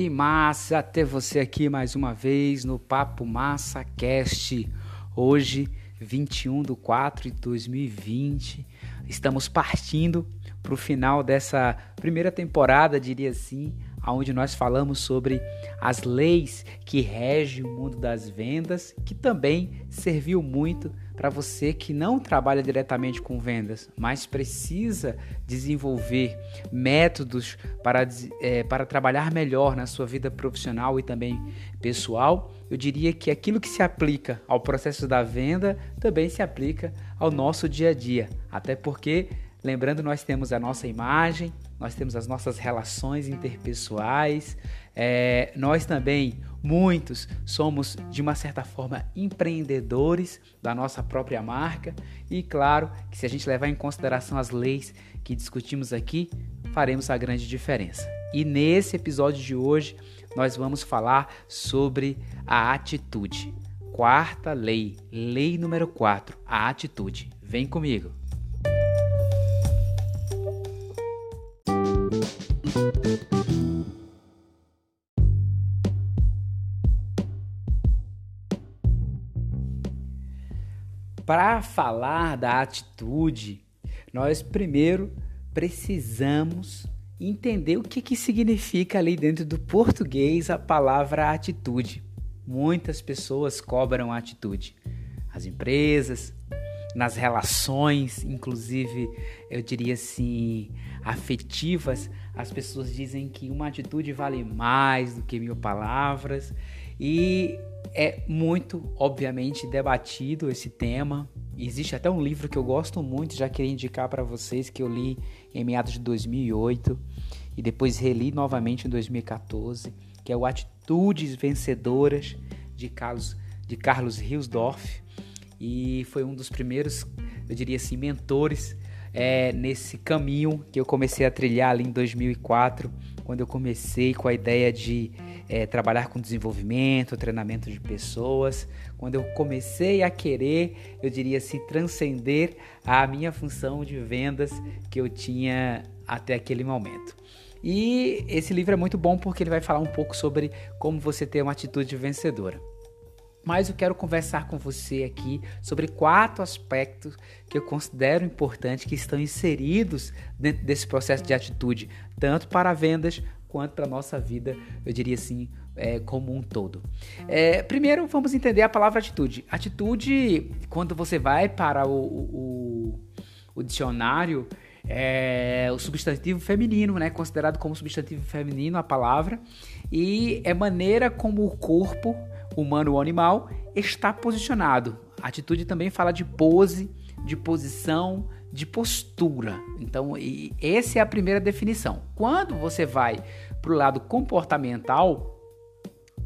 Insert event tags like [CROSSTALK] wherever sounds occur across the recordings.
Que massa ter você aqui mais uma vez no Papo Massa Cast. Hoje, 21 de 4 de 2020, estamos partindo para o final dessa primeira temporada, diria assim, onde nós falamos sobre as leis que regem o mundo das vendas, que também serviu muito para você que não trabalha diretamente com vendas, mas precisa desenvolver métodos para, é, para trabalhar melhor na sua vida profissional e também pessoal. Eu diria que aquilo que se aplica ao processo da venda também se aplica ao nosso dia a dia, até porque Lembrando, nós temos a nossa imagem, nós temos as nossas relações interpessoais, é, nós também, muitos, somos de uma certa forma empreendedores da nossa própria marca e, claro, que se a gente levar em consideração as leis que discutimos aqui, faremos a grande diferença. E nesse episódio de hoje, nós vamos falar sobre a atitude. Quarta lei, lei número 4, a atitude. Vem comigo. Para falar da atitude, nós primeiro precisamos entender o que, que significa ali dentro do português a palavra atitude. Muitas pessoas cobram atitude. As empresas, nas relações, inclusive, eu diria assim, afetivas, as pessoas dizem que uma atitude vale mais do que mil palavras. E é muito, obviamente, debatido esse tema. Existe até um livro que eu gosto muito, já queria indicar para vocês, que eu li em meados de 2008 e depois reli novamente em 2014, que é o Atitudes Vencedoras de Carlos de Carlos Riosdorf e foi um dos primeiros, eu diria assim, mentores é, nesse caminho que eu comecei a trilhar ali em 2004, quando eu comecei com a ideia de é, trabalhar com desenvolvimento, treinamento de pessoas, quando eu comecei a querer, eu diria assim, transcender a minha função de vendas que eu tinha até aquele momento. E esse livro é muito bom porque ele vai falar um pouco sobre como você ter uma atitude vencedora mas eu quero conversar com você aqui sobre quatro aspectos que eu considero importantes que estão inseridos dentro desse processo de atitude, tanto para vendas quanto para a nossa vida, eu diria assim, é, como um todo. É, primeiro, vamos entender a palavra atitude. Atitude, quando você vai para o, o, o dicionário, é o substantivo feminino, né? Considerado como substantivo feminino a palavra, e é maneira como o corpo humano ou animal está posicionado. A atitude também fala de pose, de posição, de postura. Então, essa é a primeira definição. Quando você vai para o lado comportamental,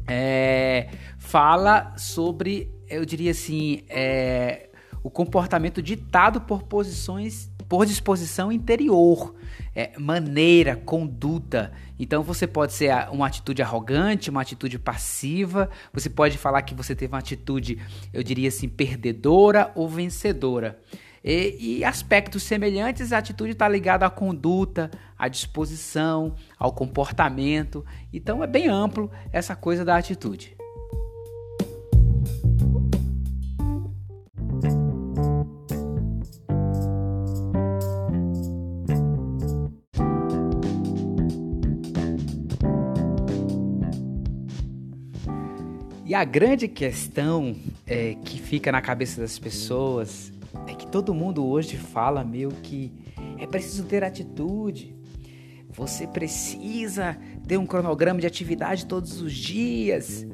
é, fala sobre, eu diria assim, é, o comportamento ditado por posições por disposição interior, é, maneira, conduta. Então você pode ser uma atitude arrogante, uma atitude passiva, você pode falar que você teve uma atitude, eu diria assim, perdedora ou vencedora. E, e aspectos semelhantes, a atitude está ligada à conduta, à disposição, ao comportamento. Então é bem amplo essa coisa da atitude. A grande questão é, que fica na cabeça das pessoas é que todo mundo hoje fala meio que é preciso ter atitude. Você precisa ter um cronograma de atividade todos os dias.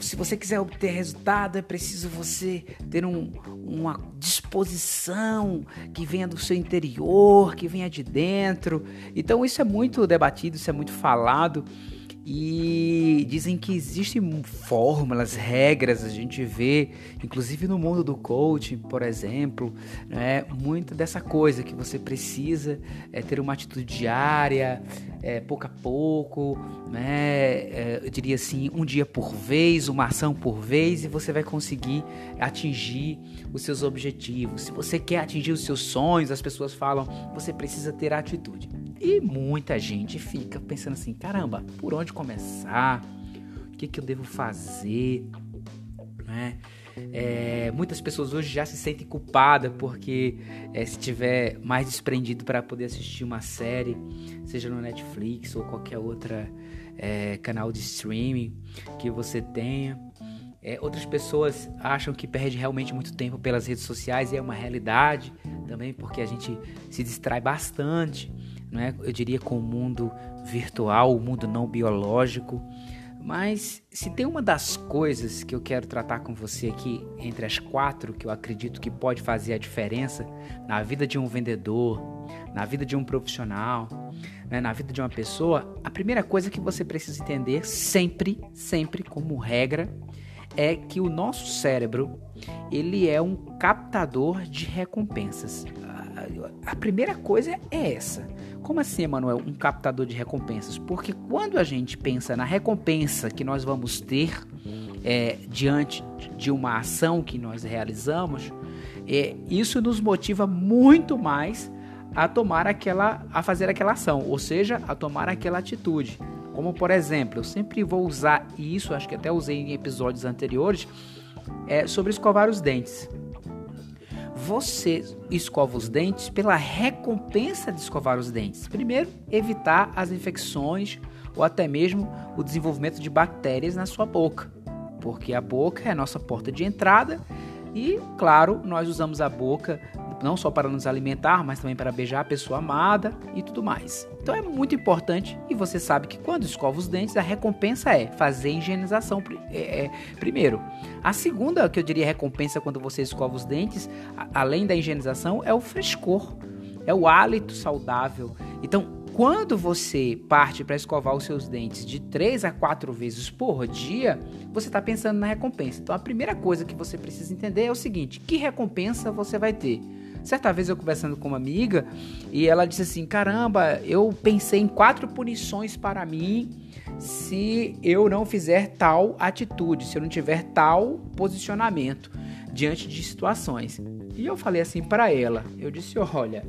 Se você quiser obter resultado, é preciso você ter um, uma disposição que venha do seu interior, que venha de dentro. Então, isso é muito debatido, isso é muito falado. E dizem que existem fórmulas, regras, a gente vê, inclusive no mundo do coaching, por exemplo, né, muito dessa coisa que você precisa é, ter uma atitude diária, é, pouco a pouco, né, é, eu diria assim, um dia por vez, uma ação por vez, e você vai conseguir atingir os seus objetivos. Se você quer atingir os seus sonhos, as pessoas falam, você precisa ter atitude. E muita gente fica pensando assim: caramba, por onde começar? O que, que eu devo fazer? Né? É, muitas pessoas hoje já se sentem culpadas porque é, se tiver mais desprendido para poder assistir uma série, seja no Netflix ou qualquer outra é, canal de streaming que você tenha. É, outras pessoas acham que perde realmente muito tempo pelas redes sociais e é uma realidade também porque a gente se distrai bastante, né? eu diria, com o mundo virtual, o mundo não biológico. Mas se tem uma das coisas que eu quero tratar com você aqui, entre as quatro, que eu acredito que pode fazer a diferença na vida de um vendedor, na vida de um profissional, né, na vida de uma pessoa, a primeira coisa que você precisa entender sempre, sempre como regra, é que o nosso cérebro ele é um captador de recompensas. A primeira coisa é essa. Como assim, Emanuel, um captador de recompensas? Porque quando a gente pensa na recompensa que nós vamos ter é, diante de uma ação que nós realizamos, é, isso nos motiva muito mais a tomar aquela, a fazer aquela ação, ou seja, a tomar aquela atitude. Como por exemplo, eu sempre vou usar isso, acho que até usei em episódios anteriores, é sobre escovar os dentes. Você escova os dentes pela recompensa de escovar os dentes. Primeiro, evitar as infecções ou até mesmo o desenvolvimento de bactérias na sua boca, porque a boca é a nossa porta de entrada e, claro, nós usamos a boca não só para nos alimentar, mas também para beijar a pessoa amada e tudo mais. Então é muito importante e você sabe que quando escova os dentes, a recompensa é fazer a higienização é, é, primeiro. A segunda, que eu diria recompensa quando você escova os dentes, a, além da higienização, é o frescor, é o hálito saudável. Então, quando você parte para escovar os seus dentes de 3 a 4 vezes por dia, você está pensando na recompensa. Então a primeira coisa que você precisa entender é o seguinte: que recompensa você vai ter? Certa vez eu conversando com uma amiga e ela disse assim: caramba, eu pensei em quatro punições para mim se eu não fizer tal atitude, se eu não tiver tal posicionamento diante de situações. E eu falei assim para ela: eu disse, olha,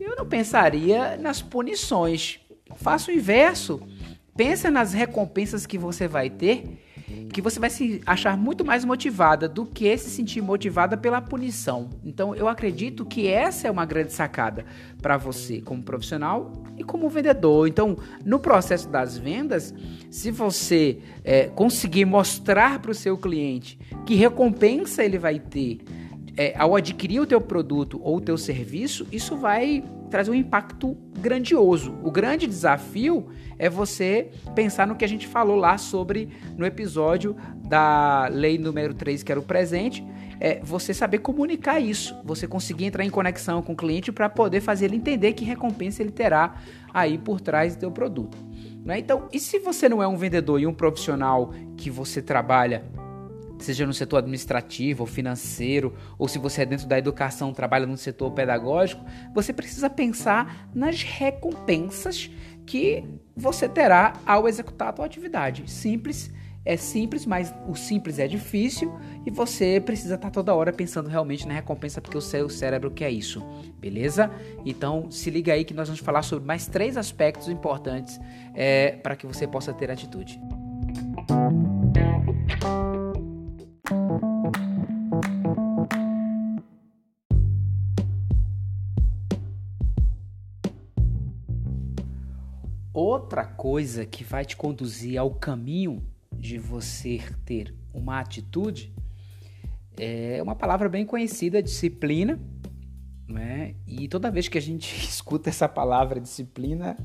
eu não pensaria nas punições, faça o inverso, pensa nas recompensas que você vai ter que você vai se achar muito mais motivada do que se sentir motivada pela punição. Então, eu acredito que essa é uma grande sacada para você como profissional e como vendedor. Então, no processo das vendas, se você é, conseguir mostrar para o seu cliente que recompensa ele vai ter é, ao adquirir o teu produto ou o teu serviço, isso vai trazer um impacto grandioso. O grande desafio é você pensar no que a gente falou lá sobre no episódio da lei número 3, que era o presente, é você saber comunicar isso, você conseguir entrar em conexão com o cliente para poder fazer ele entender que recompensa ele terá aí por trás do teu produto. Né? Então, e se você não é um vendedor e um profissional que você trabalha seja no setor administrativo ou financeiro, ou se você é dentro da educação, trabalha no setor pedagógico, você precisa pensar nas recompensas que você terá ao executar a sua atividade. Simples, é simples, mas o simples é difícil e você precisa estar toda hora pensando realmente na recompensa porque o seu cérebro quer isso, beleza? Então se liga aí que nós vamos falar sobre mais três aspectos importantes é, para que você possa ter atitude. Outra coisa que vai te conduzir ao caminho de você ter uma atitude é uma palavra bem conhecida, disciplina, né? E toda vez que a gente [LAUGHS] escuta essa palavra disciplina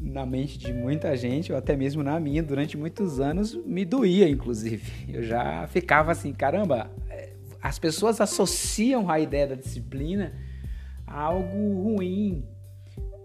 na mente de muita gente, ou até mesmo na minha, durante muitos anos, me doía, inclusive. Eu já ficava assim, caramba, é, as pessoas associam a ideia da disciplina a algo ruim,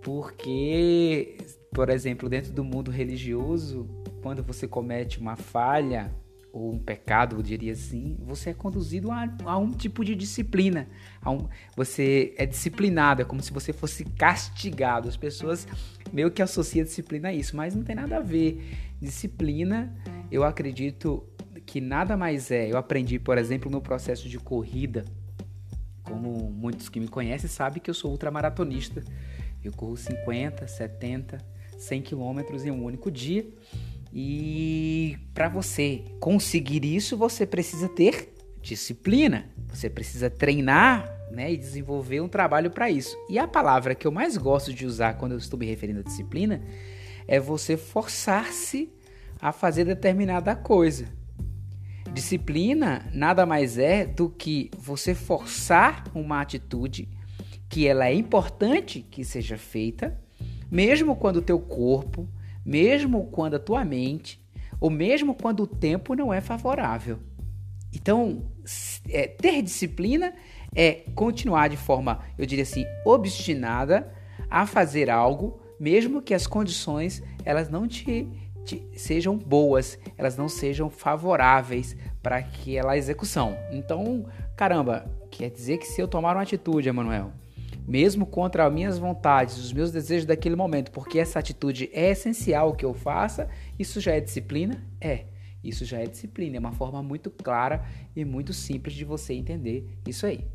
porque por exemplo, dentro do mundo religioso, quando você comete uma falha ou um pecado, eu diria assim, você é conduzido a, a um tipo de disciplina. Um, você é disciplinado, é como se você fosse castigado. As pessoas meio que associam disciplina a isso, mas não tem nada a ver. Disciplina, eu acredito que nada mais é. Eu aprendi, por exemplo, no processo de corrida. Como muitos que me conhecem sabem que eu sou ultramaratonista Eu corro 50, 70, 100 quilômetros em um único dia. E para você conseguir isso, você precisa ter disciplina. Você precisa treinar né, e desenvolver um trabalho para isso. E a palavra que eu mais gosto de usar quando eu estou me referindo à disciplina é você forçar-se a fazer determinada coisa. Disciplina nada mais é do que você forçar uma atitude que ela é importante que seja feita, mesmo quando o teu corpo, mesmo quando a tua mente, ou mesmo quando o tempo não é favorável. Então, é, ter disciplina é continuar de forma, eu diria assim, obstinada a fazer algo, mesmo que as condições elas não te, te sejam boas, elas não sejam favoráveis para aquela execução. Então, caramba, quer dizer que se eu tomar uma atitude, Emanuel, mesmo contra as minhas vontades, os meus desejos daquele momento, porque essa atitude é essencial que eu faça, isso já é disciplina? É. Isso já é disciplina, é uma forma muito clara e muito simples de você entender isso aí.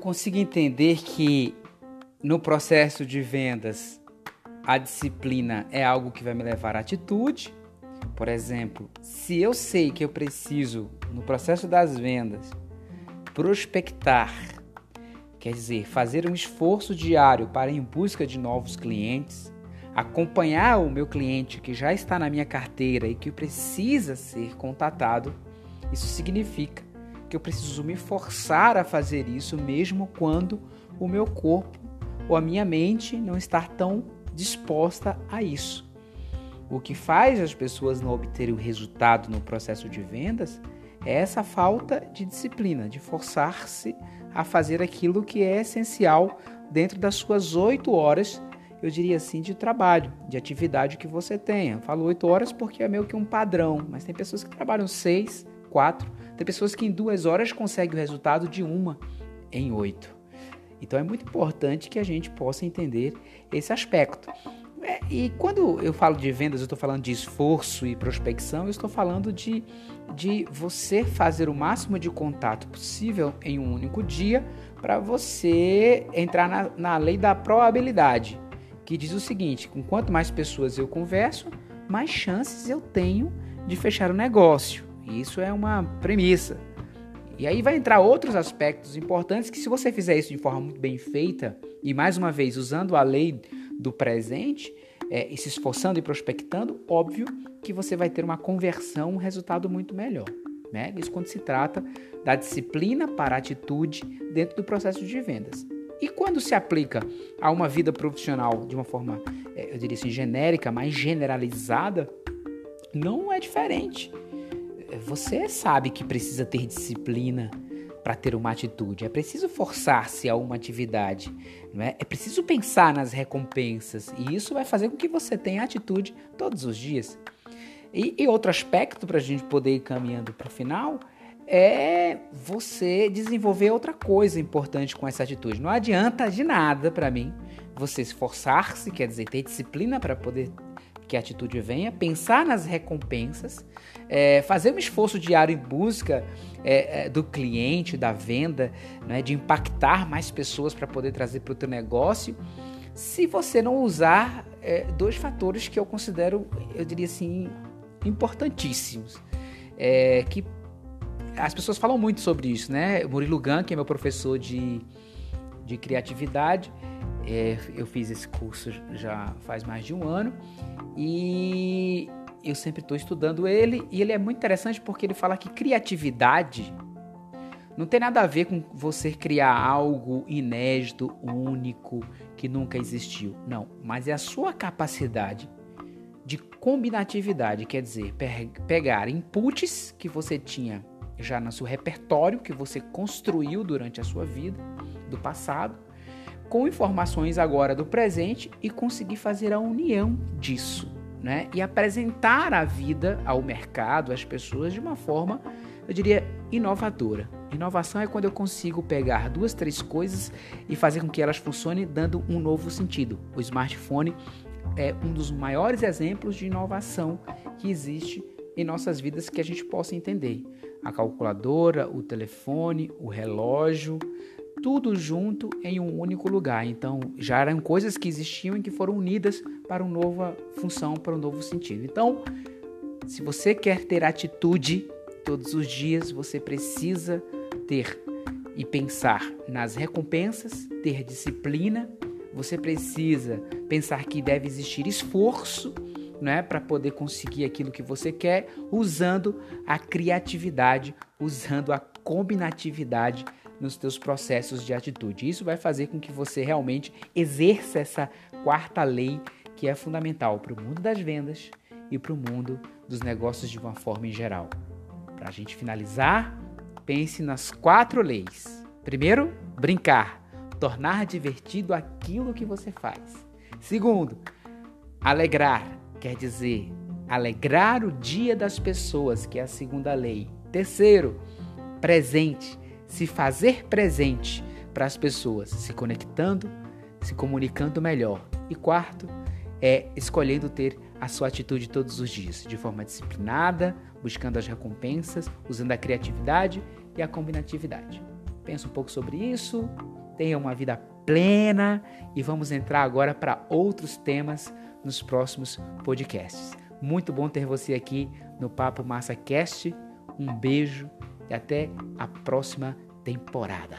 Consigo entender que no processo de vendas a disciplina é algo que vai me levar à atitude. Por exemplo, se eu sei que eu preciso, no processo das vendas, prospectar, quer dizer, fazer um esforço diário para ir em busca de novos clientes, acompanhar o meu cliente que já está na minha carteira e que precisa ser contatado, isso significa que eu preciso me forçar a fazer isso mesmo quando o meu corpo ou a minha mente não está tão disposta a isso. O que faz as pessoas não obterem o resultado no processo de vendas é essa falta de disciplina, de forçar-se a fazer aquilo que é essencial dentro das suas oito horas, eu diria assim, de trabalho, de atividade que você tenha. Eu falo oito horas porque é meio que um padrão, mas tem pessoas que trabalham seis, quatro, tem pessoas que em duas horas conseguem o resultado de uma em oito. Então é muito importante que a gente possa entender esse aspecto. É, e quando eu falo de vendas, eu estou falando de esforço e prospecção, eu estou falando de, de você fazer o máximo de contato possível em um único dia para você entrar na, na lei da probabilidade, que diz o seguinte: com quanto mais pessoas eu converso, mais chances eu tenho de fechar o negócio. E isso é uma premissa. E aí vai entrar outros aspectos importantes que se você fizer isso de forma muito bem feita e mais uma vez usando a lei do presente é, e se esforçando e prospectando, óbvio que você vai ter uma conversão, um resultado muito melhor. Né? Isso quando se trata da disciplina para atitude dentro do processo de vendas. E quando se aplica a uma vida profissional de uma forma, é, eu diria assim, genérica, mais generalizada, não é diferente você sabe que precisa ter disciplina para ter uma atitude. É preciso forçar-se a uma atividade. Não é? é preciso pensar nas recompensas. E isso vai fazer com que você tenha atitude todos os dias. E, e outro aspecto para a gente poder ir caminhando para o final é você desenvolver outra coisa importante com essa atitude. Não adianta de nada para mim você esforçar-se, quer dizer, ter disciplina para poder que a atitude venha, pensar nas recompensas, é, fazer um esforço diário em busca é, é, do cliente, da venda, né, de impactar mais pessoas para poder trazer para o teu negócio, se você não usar é, dois fatores que eu considero, eu diria assim, importantíssimos, é, que as pessoas falam muito sobre isso, né? Murilo Gun, que é meu professor de, de criatividade, é, eu fiz esse curso já faz mais de um ano e eu sempre estou estudando ele e ele é muito interessante porque ele fala que criatividade não tem nada a ver com você criar algo inédito, único, que nunca existiu. Não, mas é a sua capacidade de combinatividade, quer dizer, pegar inputs que você tinha já no seu repertório, que você construiu durante a sua vida, do passado, com informações agora do presente e conseguir fazer a união disso, né? E apresentar a vida ao mercado, às pessoas de uma forma, eu diria, inovadora. Inovação é quando eu consigo pegar duas, três coisas e fazer com que elas funcionem dando um novo sentido. O smartphone é um dos maiores exemplos de inovação que existe em nossas vidas que a gente possa entender. A calculadora, o telefone, o relógio, tudo junto em um único lugar. Então, já eram coisas que existiam e que foram unidas para uma nova função, para um novo sentido. Então, se você quer ter atitude todos os dias, você precisa ter e pensar nas recompensas, ter disciplina, você precisa pensar que deve existir esforço né, para poder conseguir aquilo que você quer, usando a criatividade, usando a combinatividade nos teus processos de atitude. Isso vai fazer com que você realmente exerça essa quarta lei que é fundamental para o mundo das vendas e para o mundo dos negócios de uma forma em geral. Para a gente finalizar, pense nas quatro leis. Primeiro, brincar, tornar divertido aquilo que você faz. Segundo, alegrar, quer dizer alegrar o dia das pessoas, que é a segunda lei. Terceiro, presente, se fazer presente para as pessoas, se conectando, se comunicando melhor. E quarto, é escolhendo ter a sua atitude todos os dias, de forma disciplinada, buscando as recompensas, usando a criatividade e a combinatividade. Pensa um pouco sobre isso, tenha uma vida plena e vamos entrar agora para outros temas nos próximos podcasts. Muito bom ter você aqui no Papo Massa Cast. Um beijo e até a próxima temporada.